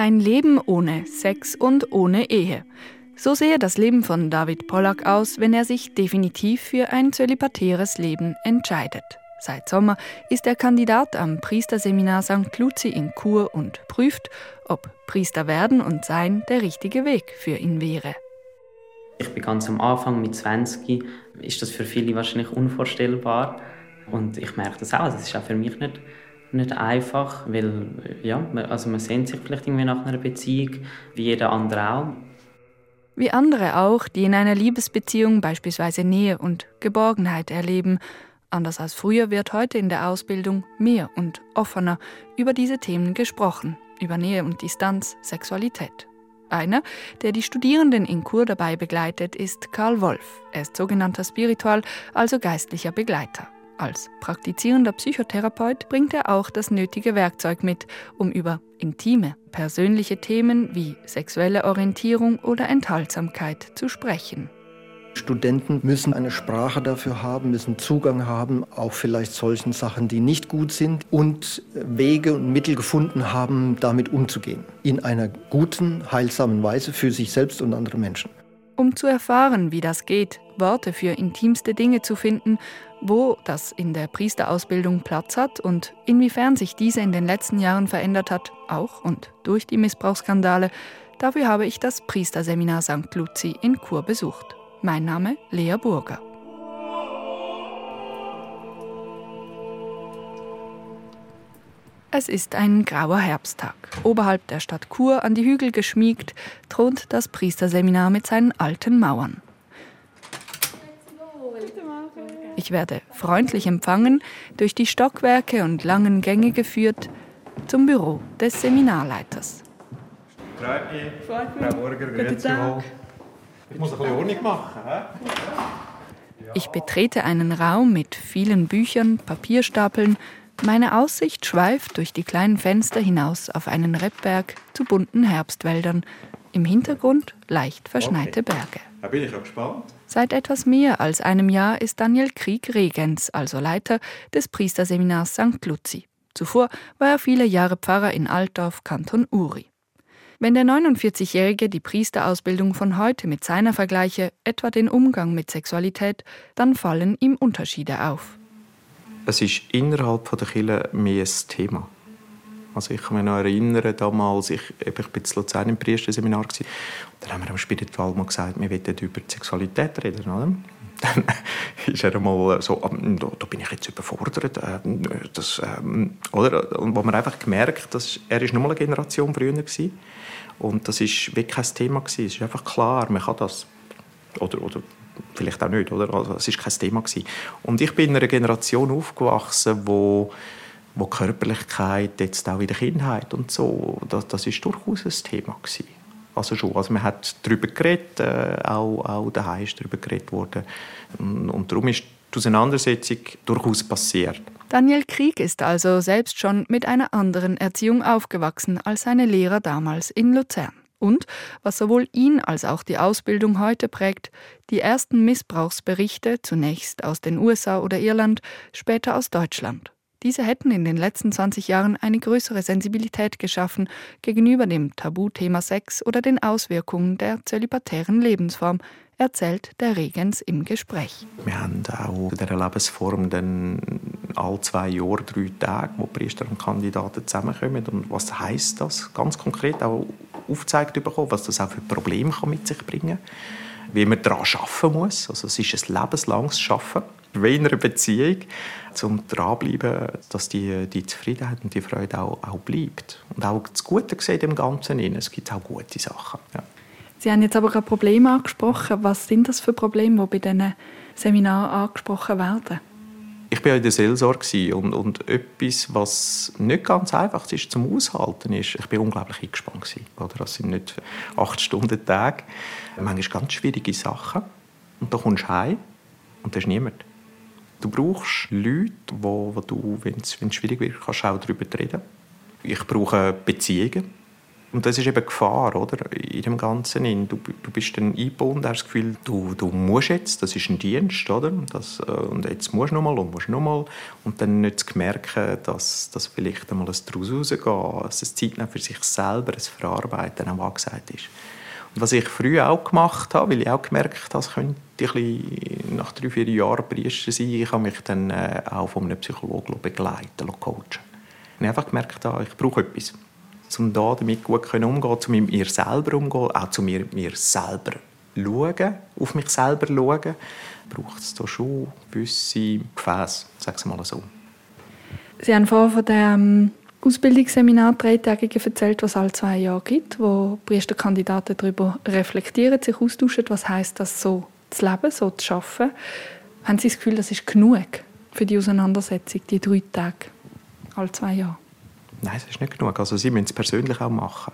Ein Leben ohne Sex und ohne Ehe. So sehe das Leben von David Pollack aus, wenn er sich definitiv für ein zölibatäres Leben entscheidet. Seit Sommer ist er Kandidat am Priesterseminar St. Luzi in Chur und prüft, ob Priester werden und sein der richtige Weg für ihn wäre. Ich bin ganz am Anfang mit 20, ist das für viele wahrscheinlich unvorstellbar und ich merke das auch, das ist auch für mich nicht nicht einfach, weil ja, also man sehnt sich vielleicht irgendwie nach einer Beziehung, wie jeder andere auch. Wie andere auch, die in einer Liebesbeziehung beispielsweise Nähe und Geborgenheit erleben. Anders als früher wird heute in der Ausbildung mehr und offener über diese Themen gesprochen, über Nähe und Distanz, Sexualität. Einer, der die Studierenden in Kur dabei begleitet, ist Karl Wolf. Er ist sogenannter Spiritual, also geistlicher Begleiter. Als praktizierender Psychotherapeut bringt er auch das nötige Werkzeug mit, um über intime, persönliche Themen wie sexuelle Orientierung oder Enthaltsamkeit zu sprechen. Studenten müssen eine Sprache dafür haben, müssen Zugang haben, auch vielleicht solchen Sachen, die nicht gut sind und Wege und Mittel gefunden haben, damit umzugehen. In einer guten, heilsamen Weise für sich selbst und andere Menschen. Um zu erfahren, wie das geht, Worte für intimste Dinge zu finden wo das in der Priesterausbildung Platz hat und inwiefern sich diese in den letzten Jahren verändert hat, auch und durch die Missbrauchsskandale, dafür habe ich das Priesterseminar St. Luzi in Chur besucht. Mein Name Lea Burger. Es ist ein grauer Herbsttag. Oberhalb der Stadt Chur an die Hügel geschmiegt, thront das Priesterseminar mit seinen alten Mauern. Ich werde freundlich empfangen, durch die Stockwerke und langen Gänge geführt zum Büro des Seminarleiters. Freut mich. Freut mich. Frau Burger, grüezi Ich muss ein bisschen Ordnung machen. He? Ich betrete einen Raum mit vielen Büchern, Papierstapeln. Meine Aussicht schweift durch die kleinen Fenster hinaus auf einen Rebberg zu bunten Herbstwäldern. Im Hintergrund leicht verschneite okay. Berge. Da bin ich auch gespannt. Seit etwas mehr als einem Jahr ist Daniel Krieg Regens, also Leiter des Priesterseminars St. Luzi. Zuvor war er viele Jahre Pfarrer in Altdorf, Kanton Uri. Wenn der 49-Jährige die Priesterausbildung von heute mit seiner vergleiche, etwa den Umgang mit Sexualität, dann fallen ihm Unterschiede auf. Es ist innerhalb der Kirche mehr ein Thema. Also ich kann mich noch erinnern, damals, ich, ich bin in Luzern im Priesterseminar, gewesen, dann haben wir am Spiritual mal gesagt, wir wollen über die Sexualität reden. Oder? Dann ist er mal so, ah, da, da bin ich jetzt überfordert. Äh, das, ähm, oder? Und wo man einfach gemerkt dass er ist nur mal eine Generation früher war. Und das ist wirklich kein Thema gewesen. Es ist einfach klar, man kann das. Oder, oder vielleicht auch nicht, oder? Also, es ist kein Thema gewesen. Und ich bin in einer Generation aufgewachsen, wo wo Körperlichkeit jetzt auch in der Kindheit und so, das, das ist durchaus ein Thema gewesen. Also schon, also man hat darüber geredet, äh, auch, auch daheim ist darüber geredet worden. Und, und darum ist die Auseinandersetzung durchaus passiert. Daniel Krieg ist also selbst schon mit einer anderen Erziehung aufgewachsen als seine Lehrer damals in Luzern. Und, was sowohl ihn als auch die Ausbildung heute prägt, die ersten Missbrauchsberichte, zunächst aus den USA oder Irland, später aus Deutschland. Diese hätten in den letzten 20 Jahren eine größere Sensibilität geschaffen gegenüber dem Tabuthema Sex oder den Auswirkungen der zölibatären Lebensform, erzählt der Regens im Gespräch. Wir haben auch dieser Lebensform dann alle zwei Jahre drei Tage, wo Priester und Kandidaten zusammenkommen. Und was heißt das ganz konkret? Auch aufgezeigt bekommen, was das auch für Probleme mit sich bringen kann. Wie man daran arbeiten muss. Also es ist ein lebenslanges Arbeiten wie in einer Beziehung, um dranbleiben, dass die, die Zufriedenheit und die Freude auch, auch bleibt. Und auch das Gute gesehen im Ganzen. Es gibt auch gute Sachen. Ja. Sie haben jetzt aber gerade Probleme angesprochen. Was sind das für Probleme, die bei diesen Seminaren angesprochen werden? Ich war in der Seelsorge und, und etwas, was nicht ganz einfach ist zum Aushalten, ist, ich war unglaublich eingespannt. Gewesen? Das sind nicht acht Stunden Tag. Manchmal ganz schwierige Sachen. Und dann kommst du heim und da ist niemand. Du brauchst Leute, wo, wo du, wenn es schwierig wird, kannst auch darüber reden. Ich brauche Beziehungen. Und das ist eben Gefahr, oder? In dem Ganzen. Du, du bist dann eingebunden, hast das Gefühl, du, du musst jetzt, das ist ein Dienst, oder? Das, äh, und jetzt musst du nochmal und musst nochmal. Und dann nicht zu merken, dass, dass vielleicht einmal ein daraus rausgehen, dass es Zeit für sich selber, ein Verarbeiten auch angesagt ist. Und was ich früher auch gemacht habe, weil ich auch gemerkt habe, es könnte ich nach drei, vier Jahren Priester sein, ich habe mich dann äh, auch von einem Psychologen begleiten, coachen. Und ich habe einfach gemerkt, ich brauche etwas um da damit gut umzugehen, zu mir selber umzugehen, auch zu mir, mir selber schauen, auf mich selber schauen, braucht es da schon gewisse Gefäße, sagen mal so. Sie haben vorhin von dem Ausbildungsseminar dreitägige erzählt, was alle zwei Jahre gibt, wo Priesterkandidaten darüber reflektieren, sich austauschen, was heißt das so zu leben, so zu arbeiten. Haben Sie das Gefühl, das ist genug für die Auseinandersetzung, die drei Tage, alle zwei Jahre? Nein, es ist nicht genug. Also sie müssen es persönlich auch machen.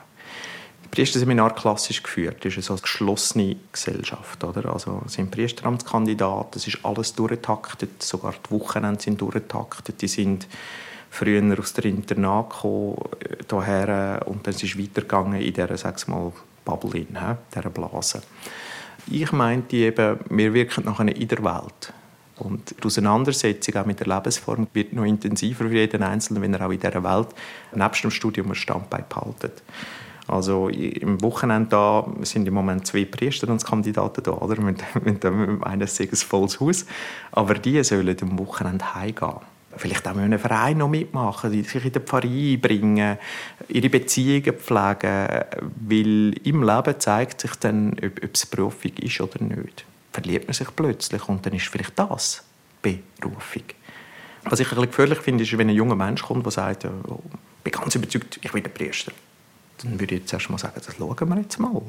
Das Priesterseminar klassisch geführt ist eine geschlossene Gesellschaft. Oder? Also es sind Priesteramtskandidaten, es ist alles durchgetaktet, sogar die Wochenende sind durchgetaktet. Die sind früher aus der Internat gekommen, hierher, und dann ist es weitergegangen in dieser, sechs mal, Bubble, in dieser Blase. Ich meinte eben, wir wirken nachher in der Welt. Und die Auseinandersetzung auch mit der Lebensform wird noch intensiver für jeden Einzelnen, wenn er auch in dieser Welt nebst dem Studium ein Standbein behaltet. Also im Wochenende da sind im Moment zwei Priester als Kandidaten da, oder? Mit, mit eines ein volles Haus. Aber die sollen am Wochenende heimgehen. Vielleicht auch in einem Verein noch mitmachen, sich in den Pfarrei einbringen, ihre Beziehungen pflegen, weil im Leben zeigt sich dann, ob, ob es Berufung ist oder nicht verliert man sich plötzlich und dann ist vielleicht das Berufung. Was ich ein gefährlich finde, ist, wenn ein junger Mensch kommt, der sagt, oh, ich bin ganz überzeugt, ich will Priester. Dann würde ich jetzt erst mal sagen, das schauen wir jetzt mal.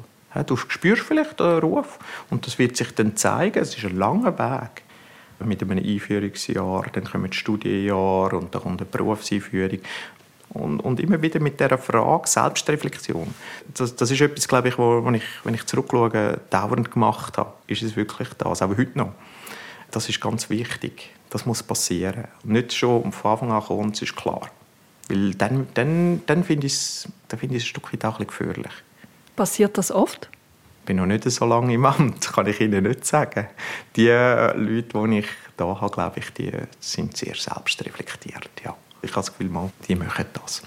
Du spürst vielleicht einen Ruf und das wird sich dann zeigen. Es ist ein langer Weg. Mit einem Einführungsjahr, dann kommen die Studienjahre und dann kommt eine Berufseinführung. Und, und, immer wieder mit dieser Frage Selbstreflexion. Das, das ist etwas, glaube ich, wo, wo ich, wenn ich zurückschaue, dauernd gemacht habe. Ist es wirklich das? Aber heute noch. Das ist ganz wichtig. Das muss passieren. Und nicht schon von Anfang an kommen, es ist klar. Weil dann, dann, dann finde ich es find ein Stück weit auch ein gefährlich. Passiert das oft? Ich bin noch nicht so lange im Amt, kann ich Ihnen nicht sagen. Die äh, Leute, die ich da habe, glaube ich, die sind sehr selbstreflektiert, ja. Ich habe das Gefühl, mal, die machen das.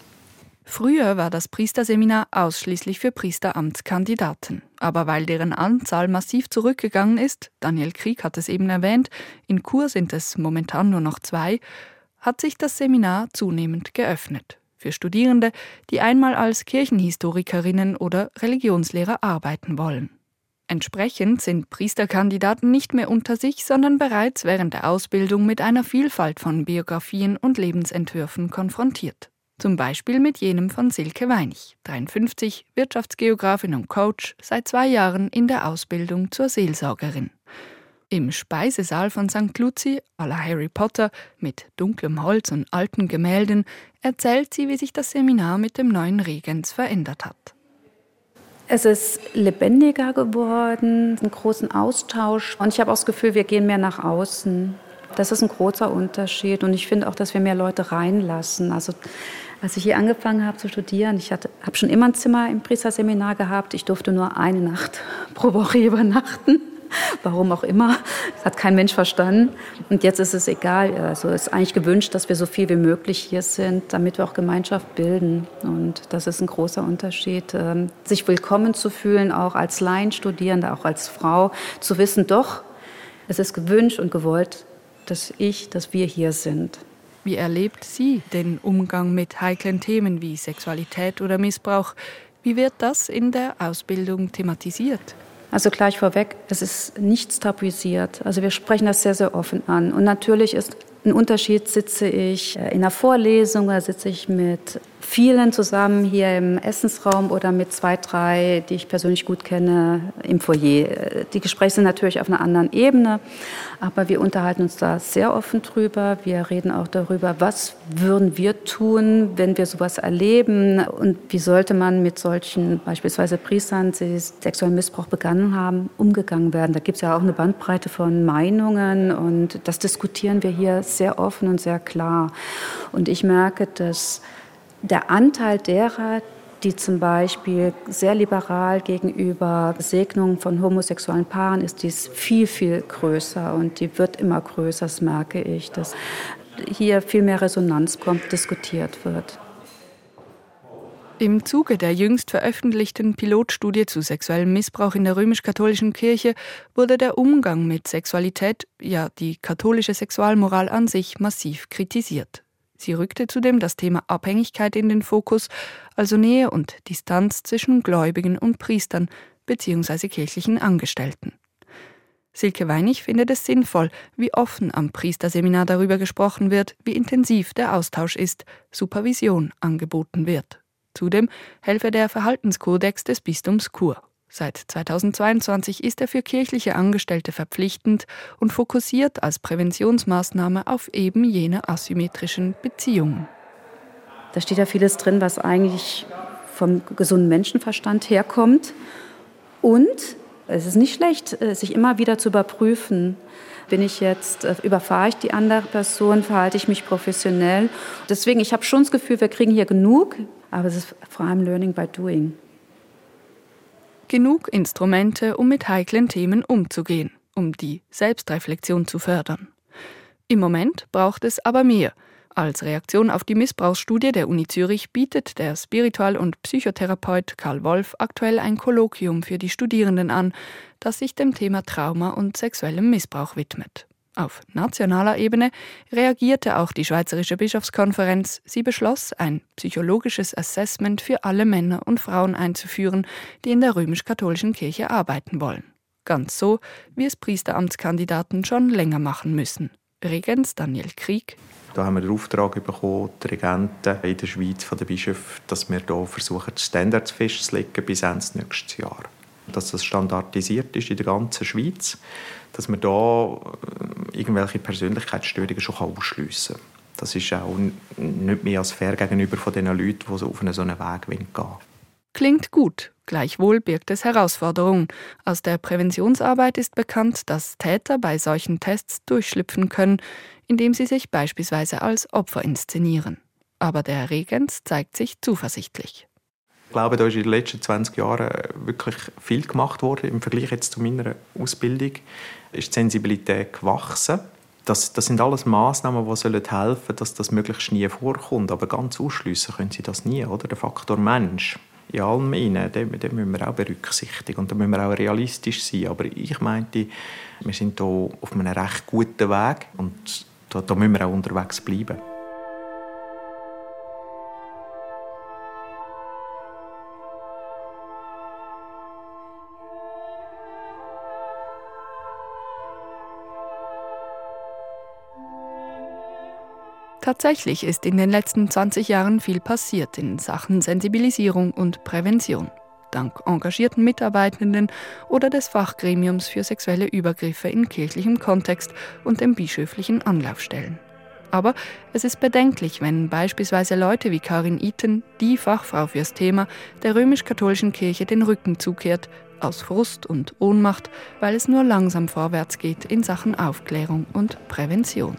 Früher war das Priesterseminar ausschließlich für Priesteramtskandidaten. Aber weil deren Anzahl massiv zurückgegangen ist, Daniel Krieg hat es eben erwähnt, in Kur sind es momentan nur noch zwei, hat sich das Seminar zunehmend geöffnet. Für Studierende, die einmal als Kirchenhistorikerinnen oder Religionslehrer arbeiten wollen. Entsprechend sind Priesterkandidaten nicht mehr unter sich, sondern bereits während der Ausbildung mit einer Vielfalt von Biografien und Lebensentwürfen konfrontiert. Zum Beispiel mit jenem von Silke Weinig, 53, Wirtschaftsgeografin und Coach, seit zwei Jahren in der Ausbildung zur Seelsorgerin. Im Speisesaal von St. Luzi, à la Harry Potter, mit dunklem Holz und alten Gemälden, erzählt sie, wie sich das Seminar mit dem neuen Regens verändert hat. Es ist lebendiger geworden, einen großen Austausch. Und ich habe auch das Gefühl, wir gehen mehr nach außen. Das ist ein großer Unterschied. Und ich finde auch, dass wir mehr Leute reinlassen. Also als ich hier angefangen habe zu studieren, ich habe schon immer ein Zimmer im Priesterseminar gehabt. Ich durfte nur eine Nacht pro Woche übernachten. Warum auch immer. Das hat kein Mensch verstanden. Und jetzt ist es egal. Also es ist eigentlich gewünscht, dass wir so viel wie möglich hier sind, damit wir auch Gemeinschaft bilden. Und das ist ein großer Unterschied. Ähm, sich willkommen zu fühlen, auch als Laienstudierende, auch als Frau, zu wissen, doch, es ist gewünscht und gewollt, dass ich, dass wir hier sind. Wie erlebt sie den Umgang mit heiklen Themen wie Sexualität oder Missbrauch? Wie wird das in der Ausbildung thematisiert? Also gleich vorweg, es ist nichts tabuisiert. Also wir sprechen das sehr, sehr offen an. Und natürlich ist ein Unterschied, sitze ich in einer Vorlesung oder sitze ich mit vielen zusammen hier im Essensraum oder mit zwei, drei, die ich persönlich gut kenne, im Foyer. Die Gespräche sind natürlich auf einer anderen Ebene, aber wir unterhalten uns da sehr offen drüber. Wir reden auch darüber, was würden wir tun, wenn wir sowas erleben und wie sollte man mit solchen beispielsweise Priestern, die sexuellen Missbrauch begangen haben, umgegangen werden. Da gibt es ja auch eine Bandbreite von Meinungen und das diskutieren wir hier sehr offen und sehr klar. Und ich merke, dass der Anteil derer, die zum Beispiel sehr liberal gegenüber Segnungen von homosexuellen Paaren ist, die ist viel, viel größer und die wird immer größer, das merke ich, dass hier viel mehr Resonanz kommt, diskutiert wird. Im Zuge der jüngst veröffentlichten Pilotstudie zu sexuellem Missbrauch in der römisch-katholischen Kirche wurde der Umgang mit Sexualität, ja die katholische Sexualmoral an sich, massiv kritisiert. Sie rückte zudem das Thema Abhängigkeit in den Fokus, also Nähe und Distanz zwischen Gläubigen und Priestern bzw. kirchlichen Angestellten. Silke Weinig findet es sinnvoll, wie offen am Priesterseminar darüber gesprochen wird, wie intensiv der Austausch ist, Supervision angeboten wird. Zudem helfe der Verhaltenskodex des Bistums Chur. Seit 2022 ist er für kirchliche Angestellte verpflichtend und fokussiert als Präventionsmaßnahme auf eben jene asymmetrischen Beziehungen. Da steht ja vieles drin, was eigentlich vom gesunden Menschenverstand herkommt. Und es ist nicht schlecht, äh, sich immer wieder zu überprüfen. Bin ich jetzt, äh, überfahre ich die andere Person, verhalte ich mich professionell? Deswegen, ich habe schon das Gefühl, wir kriegen hier genug, aber es ist vor allem Learning by Doing. Genug Instrumente, um mit heiklen Themen umzugehen, um die Selbstreflexion zu fördern. Im Moment braucht es aber mehr. Als Reaktion auf die Missbrauchsstudie der Uni Zürich bietet der Spiritual- und Psychotherapeut Karl Wolf aktuell ein Kolloquium für die Studierenden an, das sich dem Thema Trauma und sexuellem Missbrauch widmet. Auf nationaler Ebene reagierte auch die Schweizerische Bischofskonferenz. Sie beschloss, ein psychologisches Assessment für alle Männer und Frauen einzuführen, die in der römisch-katholischen Kirche arbeiten wollen. Ganz so, wie es Priesteramtskandidaten schon länger machen müssen. Regens Daniel Krieg. Da haben wir den Auftrag bekommen, die Regenten in der Schweiz von den Bischöfen, dass wir hier versuchen, die Standards festzulegen bis Ende nächstes Jahr. Dass das standardisiert ist in der ganzen Schweiz dass man da äh, irgendwelche Persönlichkeitsstörungen schon ausschliessen kann. Das ist auch nicht mehr als fair gegenüber von den Leuten, die auf einen so Weg gehen wollen. Klingt gut, gleichwohl birgt es Herausforderungen. Aus der Präventionsarbeit ist bekannt, dass Täter bei solchen Tests durchschlüpfen können, indem sie sich beispielsweise als Opfer inszenieren. Aber der Regens zeigt sich zuversichtlich. Ich glaube, da ist in den letzten 20 Jahren wirklich viel gemacht worden. Im Vergleich jetzt zu meiner Ausbildung ist die Sensibilität gewachsen. Das, das sind alles Maßnahmen, die helfen sollen, dass das möglichst nie vorkommt. Aber ganz ausschliessen können sie das nie. Oder? Der Faktor Mensch in allem innen, den, den müssen wir auch berücksichtigen. Und da müssen wir auch realistisch sein. Aber ich meinte, wir sind hier auf einem recht guten Weg und da, da müssen wir auch unterwegs bleiben. Tatsächlich ist in den letzten 20 Jahren viel passiert in Sachen Sensibilisierung und Prävention. Dank engagierten Mitarbeitenden oder des Fachgremiums für sexuelle Übergriffe in kirchlichem Kontext und den bischöflichen Anlaufstellen. Aber es ist bedenklich, wenn beispielsweise Leute wie Karin Iten, die Fachfrau fürs Thema, der römisch-katholischen Kirche den Rücken zukehrt, aus Frust und Ohnmacht, weil es nur langsam vorwärts geht in Sachen Aufklärung und Prävention.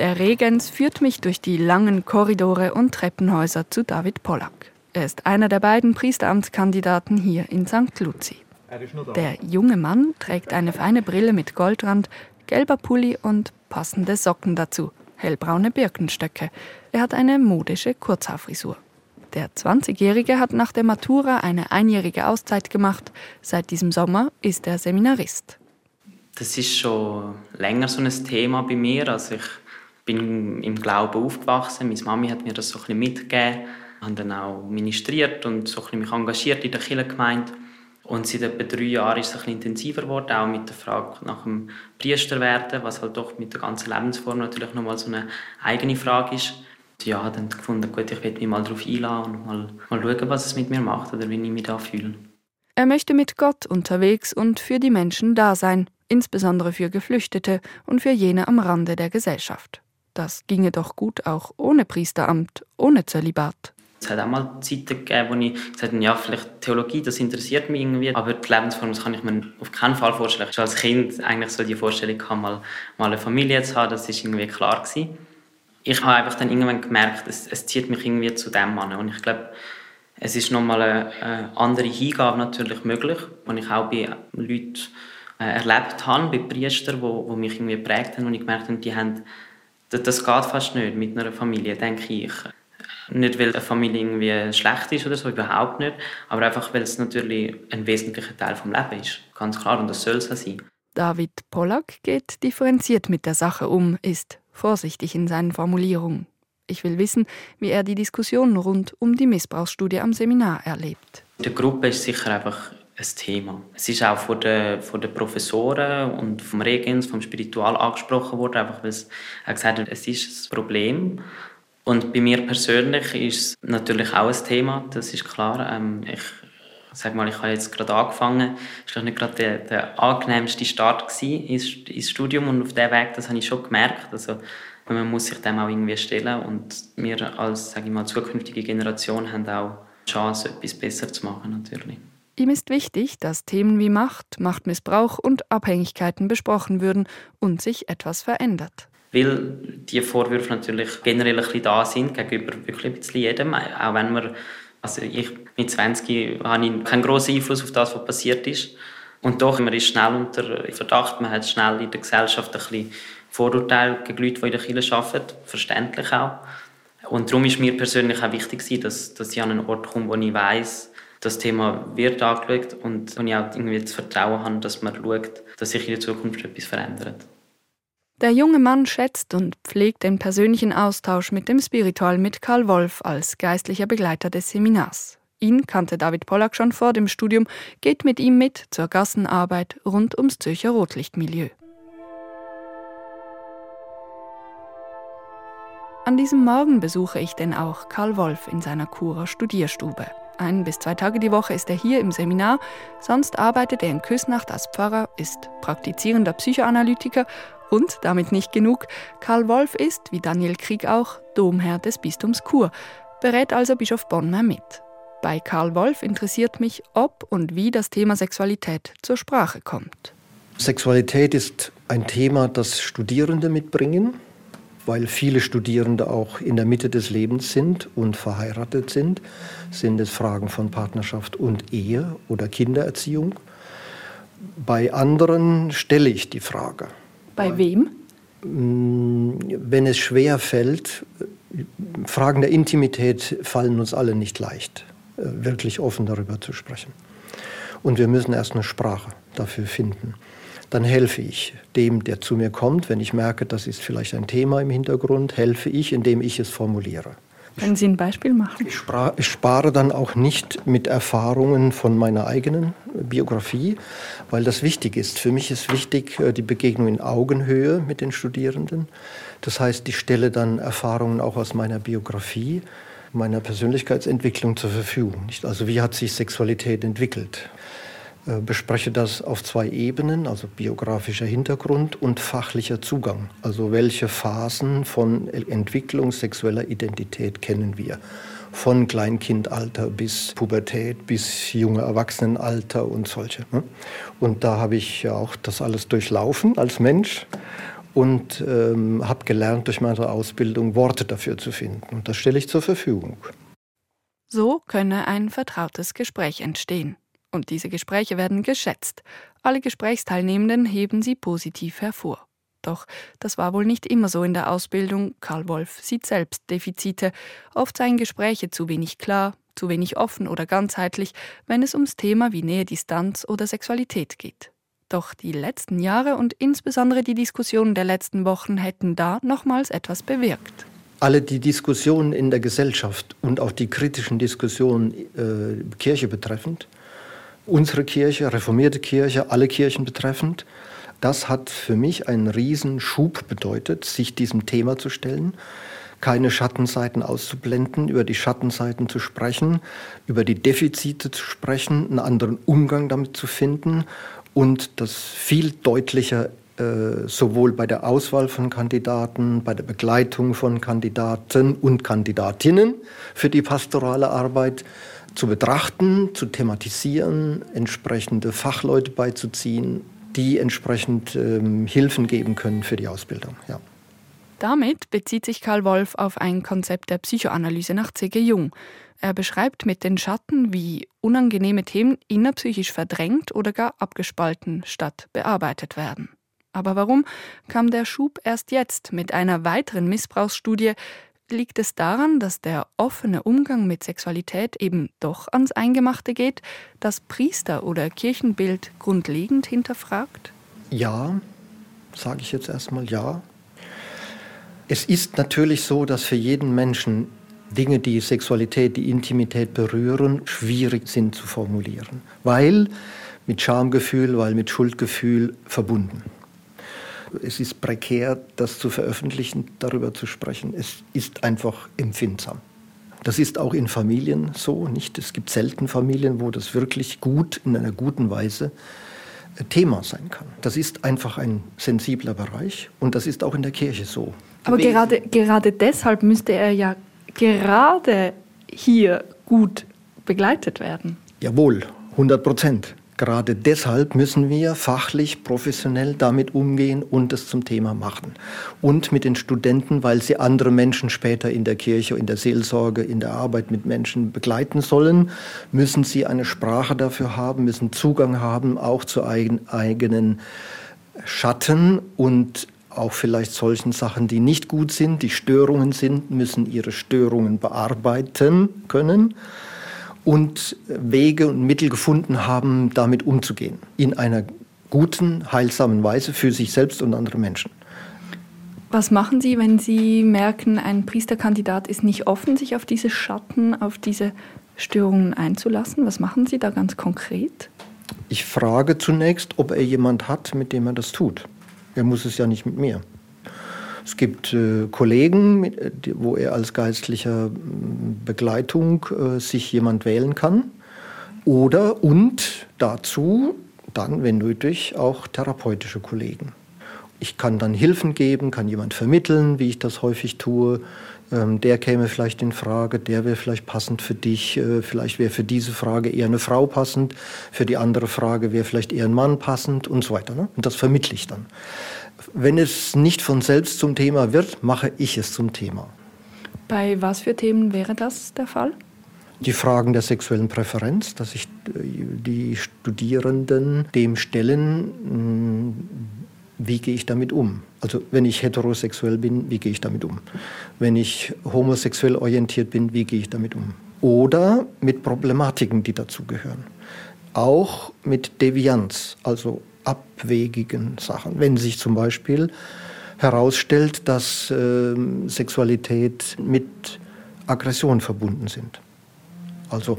Der Regens führt mich durch die langen Korridore und Treppenhäuser zu David Pollack. Er ist einer der beiden Priesteramtskandidaten hier in St. Luzi. Der junge Mann trägt eine feine Brille mit Goldrand, gelber Pulli und passende Socken dazu, hellbraune Birkenstöcke. Er hat eine modische Kurzhaarfrisur. Der 20-Jährige hat nach der Matura eine einjährige Auszeit gemacht. Seit diesem Sommer ist er Seminarist. Das ist schon länger so ein Thema bei mir. Also ich bin im Glauben aufgewachsen. Meine Mami hat mir das so ein mitgegeben. Ich habe dann auch ministriert und so ein mich engagiert in der Kirchengemeinde. Und seit etwa drei Jahren ist es ein intensiver geworden, auch mit der Frage nach dem Priester werden, was halt doch mit der ganzen Lebensform natürlich nochmal so eine eigene Frage ist. Und ja, dann gefunden, gut, ich werde mich mal darauf einladen und mal, mal schauen, was es mit mir macht oder wie ich mich da fühle. Er möchte mit Gott unterwegs und für die Menschen da sein, insbesondere für Geflüchtete und für jene am Rande der Gesellschaft. Das ginge doch gut auch ohne Priesteramt, ohne Zölibat. Es hat auch mal Zeiten gegeben, wo ich gesagt habe, ja, vielleicht Theologie, das interessiert mich irgendwie, aber die Lebensform, das kann ich mir auf keinen Fall vorstellen. Schon als Kind eigentlich so die Vorstellung, kann mal, mal eine Familie zu haben, das ist irgendwie klar gewesen. ich habe einfach dann irgendwann gemerkt, es, es zieht mich irgendwie zu dem Mann. Und ich glaube, es ist nochmal eine, eine andere Hingabe natürlich möglich, die ich auch bei Leuten äh, erlebt habe, bei Priestern, die, die mich irgendwie geprägt haben und ich gemerkt habe, die haben, das, das geht fast nicht mit einer Familie, denke ich. Nicht, weil eine Familie irgendwie schlecht ist oder so, überhaupt nicht, aber einfach, weil es natürlich ein wesentlicher Teil des Lebens ist. Ganz klar, und das soll es sein. David Pollack geht differenziert mit der Sache um, ist vorsichtig in seinen Formulierungen. Ich will wissen, wie er die Diskussion rund um die Missbrauchsstudie am Seminar erlebt. In der Gruppe ist sicher einfach ein Thema. Es ist auch von den, von den Professoren und vom Regens, vom Spiritual angesprochen worden, einfach weil es gesagt hat, es ist ein Problem. Und bei mir persönlich ist es natürlich auch ein Thema, das ist klar. Ähm, ich sag mal, ich habe jetzt gerade angefangen. Es war nicht gerade der, der angenehmste Start ins, ins Studium und auf diesem Weg, das habe ich schon gemerkt. Also, man muss sich dem auch irgendwie stellen und wir als sage ich mal, zukünftige Generation haben auch die Chance, etwas besser zu machen natürlich. Ihm ist wichtig, dass Themen wie Macht, Machtmissbrauch und Abhängigkeiten besprochen würden und sich etwas verändert. Weil die Vorwürfe natürlich generell ein bisschen da sind, gegenüber wirklich ein bisschen jedem. Auch wenn man, also ich mit 20 habe ich keinen grossen Einfluss auf das, was passiert ist. Und doch, man ist schnell unter Verdacht, man hat schnell in der Gesellschaft ein bisschen Vorurteile gegen Leute, die in der Kirche arbeiten, verständlich auch. Und darum ist mir persönlich auch wichtig, dass, dass ich an einen Ort komme, wo ich weiß, das Thema wird angeschaut und wo ich auch irgendwie das Vertrauen habe, dass man schaut, dass sich in der Zukunft etwas verändert. Der junge Mann schätzt und pflegt den persönlichen Austausch mit dem Spiritual mit Karl Wolf als geistlicher Begleiter des Seminars. Ihn kannte David Pollack schon vor dem Studium, geht mit ihm mit zur Gassenarbeit rund ums Zürcher Rotlichtmilieu. An diesem Morgen besuche ich denn auch Karl Wolf in seiner Kurer Studierstube. Ein bis zwei Tage die Woche ist er hier im Seminar, sonst arbeitet er in Küsnacht als Pfarrer, ist praktizierender Psychoanalytiker und damit nicht genug, Karl Wolf ist, wie Daniel Krieg auch, Domherr des Bistums Chur, berät also Bischof Bonner mit. Bei Karl Wolf interessiert mich, ob und wie das Thema Sexualität zur Sprache kommt. Sexualität ist ein Thema, das Studierende mitbringen, weil viele Studierende auch in der Mitte des Lebens sind und verheiratet sind. Sind es Fragen von Partnerschaft und Ehe oder Kindererziehung? Bei anderen stelle ich die Frage. Bei wem? Mm, wenn es schwer fällt, Fragen der Intimität fallen uns alle nicht leicht, äh, wirklich offen darüber zu sprechen. Und wir müssen erst eine Sprache dafür finden. Dann helfe ich dem, der zu mir kommt, wenn ich merke, das ist vielleicht ein Thema im Hintergrund, helfe ich, indem ich es formuliere. Können Sie ein Beispiel machen? Ich, ich, spare dann auch nicht mit Erfahrungen von meiner eigenen Biografie, weil das wichtig ist. Für mich ist wichtig äh, die Begegnung in Augenhöhe mit den Studierenden. Das heißt, ich stelle dann Erfahrungen auch aus meiner Biografie, meiner Persönlichkeitsentwicklung zur Verfügung. Also wie hat sich Sexualität entwickelt? Äh, bespreche das auf zwei Ebenen, also biografischer Hintergrund und fachlicher Zugang. Also welche Phasen von Entwicklung sexueller Identität kennen wir? Von Kleinkindalter bis Pubertät, bis junge Erwachsenenalter und solche. Ne? Und da habe ich ja auch das alles durchlaufen als Mensch und ähm, habe gelernt, durch meine Ausbildung Worte dafür zu finden. Und das stelle ich zur Verfügung. So könne ein vertrautes Gespräch entstehen. Und diese Gespräche werden geschätzt. Alle Gesprächsteilnehmenden heben sie positiv hervor. Doch das war wohl nicht immer so in der Ausbildung. Karl Wolf sieht selbst Defizite. Oft seien Gespräche zu wenig klar, zu wenig offen oder ganzheitlich, wenn es ums Thema wie Nähe, Distanz oder Sexualität geht. Doch die letzten Jahre und insbesondere die Diskussionen der letzten Wochen hätten da nochmals etwas bewirkt. Alle die Diskussionen in der Gesellschaft und auch die kritischen Diskussionen äh, Kirche betreffend unsere Kirche, reformierte Kirche, alle Kirchen betreffend. Das hat für mich einen Riesenschub bedeutet, sich diesem Thema zu stellen, keine Schattenseiten auszublenden, über die Schattenseiten zu sprechen, über die Defizite zu sprechen, einen anderen Umgang damit zu finden und das viel deutlicher äh, sowohl bei der Auswahl von Kandidaten, bei der Begleitung von Kandidaten und Kandidatinnen für die pastorale Arbeit zu betrachten, zu thematisieren, entsprechende Fachleute beizuziehen, die entsprechend ähm, Hilfen geben können für die Ausbildung. Ja. Damit bezieht sich Karl Wolf auf ein Konzept der Psychoanalyse nach C.G. Jung. Er beschreibt mit den Schatten, wie unangenehme Themen innerpsychisch verdrängt oder gar abgespalten statt bearbeitet werden. Aber warum kam der Schub erst jetzt mit einer weiteren Missbrauchsstudie? Liegt es daran, dass der offene Umgang mit Sexualität eben doch ans Eingemachte geht, das Priester- oder Kirchenbild grundlegend hinterfragt? Ja, sage ich jetzt erstmal ja. Es ist natürlich so, dass für jeden Menschen Dinge, die Sexualität, die Intimität berühren, schwierig sind zu formulieren, weil mit Schamgefühl, weil mit Schuldgefühl verbunden. Es ist prekär, das zu veröffentlichen, darüber zu sprechen. Es ist einfach empfindsam. Das ist auch in Familien so, nicht? Es gibt selten Familien, wo das wirklich gut, in einer guten Weise Thema sein kann. Das ist einfach ein sensibler Bereich und das ist auch in der Kirche so. Aber gerade, gerade deshalb müsste er ja gerade hier gut begleitet werden. Jawohl, 100 Prozent. Gerade deshalb müssen wir fachlich, professionell damit umgehen und es zum Thema machen. Und mit den Studenten, weil sie andere Menschen später in der Kirche, in der Seelsorge, in der Arbeit mit Menschen begleiten sollen, müssen sie eine Sprache dafür haben, müssen Zugang haben, auch zu eigenen Schatten und auch vielleicht solchen Sachen, die nicht gut sind, die Störungen sind, müssen ihre Störungen bearbeiten können und Wege und Mittel gefunden haben, damit umzugehen. In einer guten, heilsamen Weise für sich selbst und andere Menschen. Was machen Sie, wenn Sie merken, ein Priesterkandidat ist nicht offen, sich auf diese Schatten, auf diese Störungen einzulassen? Was machen Sie da ganz konkret? Ich frage zunächst, ob er jemand hat, mit dem er das tut. Er muss es ja nicht mit mir. Es gibt äh, Kollegen, äh, wo er als geistlicher Begleitung äh, sich jemand wählen kann. Oder und dazu dann, wenn nötig, auch therapeutische Kollegen. Ich kann dann Hilfen geben, kann jemand vermitteln, wie ich das häufig tue. Ähm, der käme vielleicht in Frage, der wäre vielleicht passend für dich. Äh, vielleicht wäre für diese Frage eher eine Frau passend, für die andere Frage wäre vielleicht eher ein Mann passend und so weiter. Ne? Und das vermittle ich dann. Wenn es nicht von selbst zum Thema wird, mache ich es zum Thema. Bei was für Themen wäre das der Fall? Die Fragen der sexuellen Präferenz, dass sich äh, die Studierenden dem stellen, wie gehe ich damit um? Also wenn ich heterosexuell bin, wie gehe ich damit um? Wenn ich homosexuell orientiert bin, wie gehe ich damit um? Oder mit Problematiken, die dazugehören. Auch mit Devianz, also abwegigen Sachen. Wenn sich zum Beispiel herausstellt, dass äh, Sexualität mit Aggression verbunden sind. Also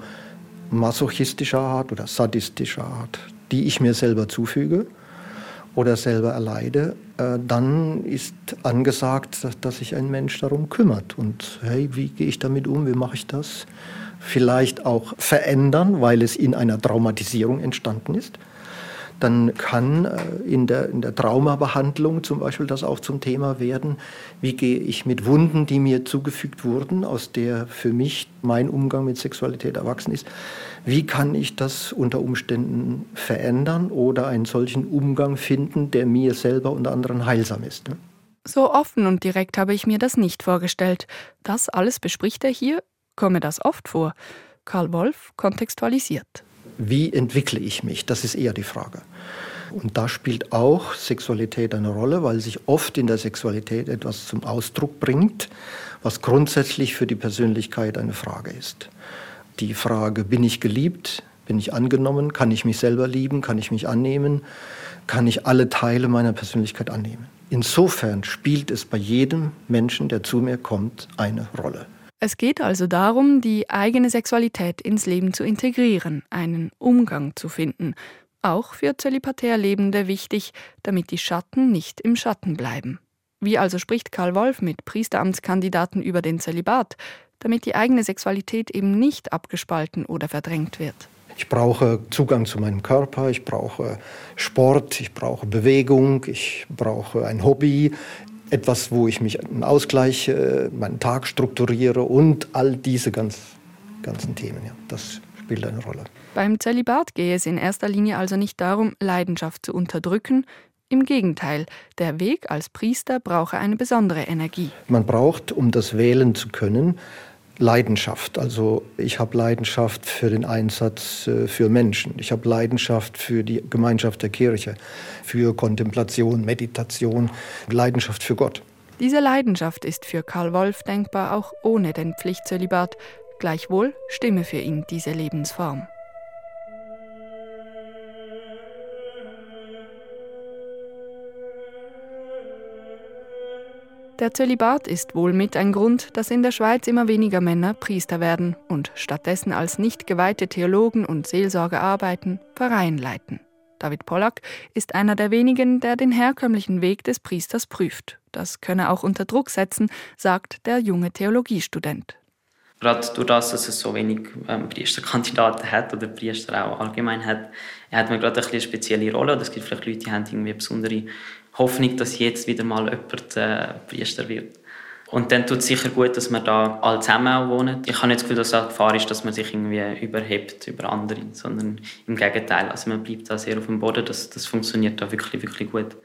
masochistischer Art oder sadistischer Art, die ich mir selber zufüge oder selber erleide, äh, dann ist angesagt, dass, dass sich ein Mensch darum kümmert. Und hey, wie gehe ich damit um? Wie mache ich das? Vielleicht auch verändern, weil es in einer Traumatisierung entstanden ist dann kann äh, in der, in der Traumabehandlung zum Beispiel das auch zum Thema werden. Wie gehe ich mit Wunden, die mir zugefügt wurden, aus der für mich mein Umgang mit Sexualität erwachsen ist, wie kann ich das unter Umständen verändern oder einen solchen Umgang finden, der mir selber und anderen heilsam ist. Ne? So offen und direkt habe ich mir das nicht vorgestellt. Das alles bespricht er hier. Komme das oft vor? Karl Wolf kontextualisiert. Wie entwickle ich mich? Das ist eher die Frage. Und da spielt auch Sexualität eine Rolle, weil sich oft in der Sexualität etwas zum Ausdruck bringt, was grundsätzlich für die Persönlichkeit eine Frage ist. Die Frage, bin ich geliebt? Bin ich angenommen? Kann ich mich selber lieben? Kann ich mich annehmen? Kann ich alle Teile meiner Persönlichkeit annehmen? Insofern spielt es bei jedem Menschen, der zu mir kommt, eine Rolle. Es geht also darum, die eigene Sexualität ins Leben zu integrieren, einen Umgang zu finden, auch für zölibatär Lebende wichtig, damit die Schatten nicht im Schatten bleiben. Wie also spricht Karl Wolf mit Priesteramtskandidaten über den Zölibat, damit die eigene Sexualität eben nicht abgespalten oder verdrängt wird? Ich brauche Zugang zu meinem Körper, ich brauche Sport, ich brauche Bewegung, ich brauche ein Hobby, etwas, wo ich mich einen Ausgleich, äh, meinen Tag strukturiere und all diese ganz, ganzen Themen. Ja, das spielt eine Rolle. Beim Zölibat gehe es in erster Linie also nicht darum, Leidenschaft zu unterdrücken, Im Gegenteil, der Weg als Priester brauche eine besondere Energie. Man braucht, um das wählen zu können, Leidenschaft. Also ich habe Leidenschaft für den Einsatz äh, für Menschen. Ich habe Leidenschaft für die Gemeinschaft der Kirche, für Kontemplation, Meditation, Leidenschaft für Gott. Diese Leidenschaft ist für Karl Wolf denkbar auch ohne den Pflichtzölibat. Gleichwohl stimme für ihn diese Lebensform. Der Zölibat ist wohl mit ein Grund, dass in der Schweiz immer weniger Männer Priester werden und stattdessen als nicht geweihte Theologen und Seelsorger arbeiten, Pfarreien leiten. David Pollack ist einer der wenigen, der den herkömmlichen Weg des Priesters prüft. Das könne auch unter Druck setzen, sagt der junge Theologiestudent. Gerade durch das, dass es so wenig ähm, Priesterkandidaten hat oder Priester auch allgemein hat, hat man gerade ein eine spezielle Rolle. Es gibt vielleicht Leute, die haben irgendwie besondere Hoffnung, dass jetzt wieder mal jemand äh, Priester wird. Und dann tut es sicher gut, dass wir da alle zusammen auch wohnen. Ich habe nicht das Gefühl, dass es Gefahr ist, dass man sich irgendwie überhebt über andere, sondern im Gegenteil. Also man bleibt da sehr auf dem Boden. Das, das funktioniert da wirklich, wirklich gut.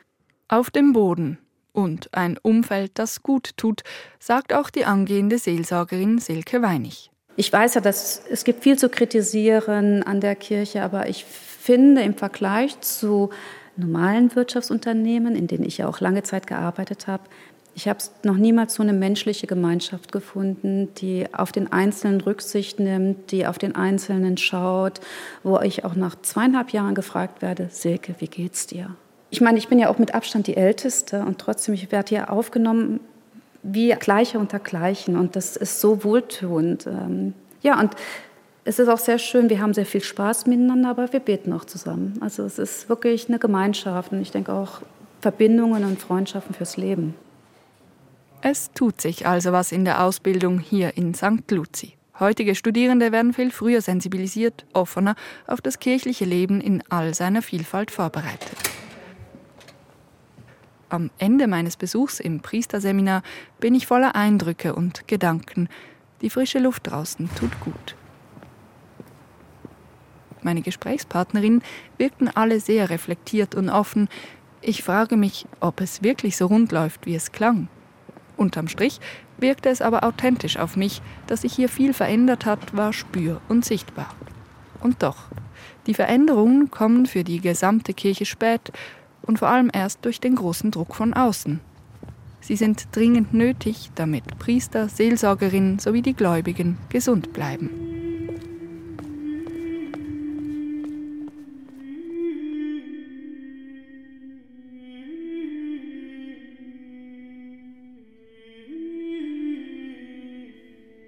Auf dem Boden und ein Umfeld, das gut tut, sagt auch die angehende Seelsorgerin Silke Weinig. Ich weiß ja, dass es gibt viel zu kritisieren an der Kirche, aber ich finde im Vergleich zu normalen Wirtschaftsunternehmen, in denen ich ja auch lange Zeit gearbeitet habe, ich habe noch niemals so eine menschliche Gemeinschaft gefunden, die auf den Einzelnen Rücksicht nimmt, die auf den Einzelnen schaut, wo ich auch nach zweieinhalb Jahren gefragt werde, Silke, wie geht's dir? Ich meine, ich bin ja auch mit Abstand die Älteste und trotzdem, ich werde hier aufgenommen wie Gleiche unter Gleichen und das ist so wohltuend. Ähm, ja, und es ist auch sehr schön, wir haben sehr viel Spaß miteinander, aber wir beten auch zusammen. Also es ist wirklich eine Gemeinschaft und ich denke auch Verbindungen und Freundschaften fürs Leben. Es tut sich also was in der Ausbildung hier in St. Luzi. Heutige Studierende werden viel früher sensibilisiert, offener auf das kirchliche Leben in all seiner Vielfalt vorbereitet. Am Ende meines Besuchs im Priesterseminar bin ich voller Eindrücke und Gedanken. Die frische Luft draußen tut gut meine Gesprächspartnerinnen wirkten alle sehr reflektiert und offen. Ich frage mich, ob es wirklich so rund läuft, wie es klang. Unterm Strich wirkte es aber authentisch auf mich, dass sich hier viel verändert hat, war spür- und sichtbar. Und doch, die Veränderungen kommen für die gesamte Kirche spät und vor allem erst durch den großen Druck von außen. Sie sind dringend nötig, damit Priester, Seelsorgerinnen sowie die Gläubigen gesund bleiben.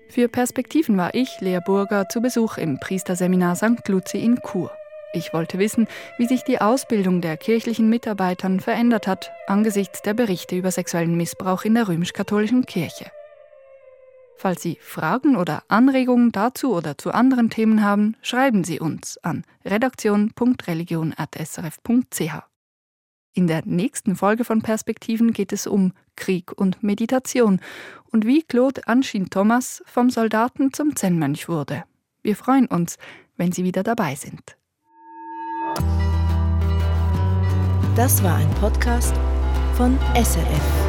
Für Perspektiven war ich, Lea Burger, zu Besuch im Priesterseminar St. Luzi in Chur. Ich wollte wissen, wie sich die Ausbildung der kirchlichen Mitarbeitern verändert hat angesichts der Berichte über sexuellen Missbrauch in der römisch-katholischen Kirche. Falls Sie Fragen oder Anregungen dazu oder zu anderen Themen haben, schreiben Sie uns an redaktion.religion.srf.ch. In der nächsten Folge von Perspektiven geht es um Krieg und Meditation und wie Claude Anshin Thomas vom Soldaten zum Zen-Mönch wurde. Wir freuen uns, wenn Sie wieder dabei sind. Das war ein Podcast von SRF.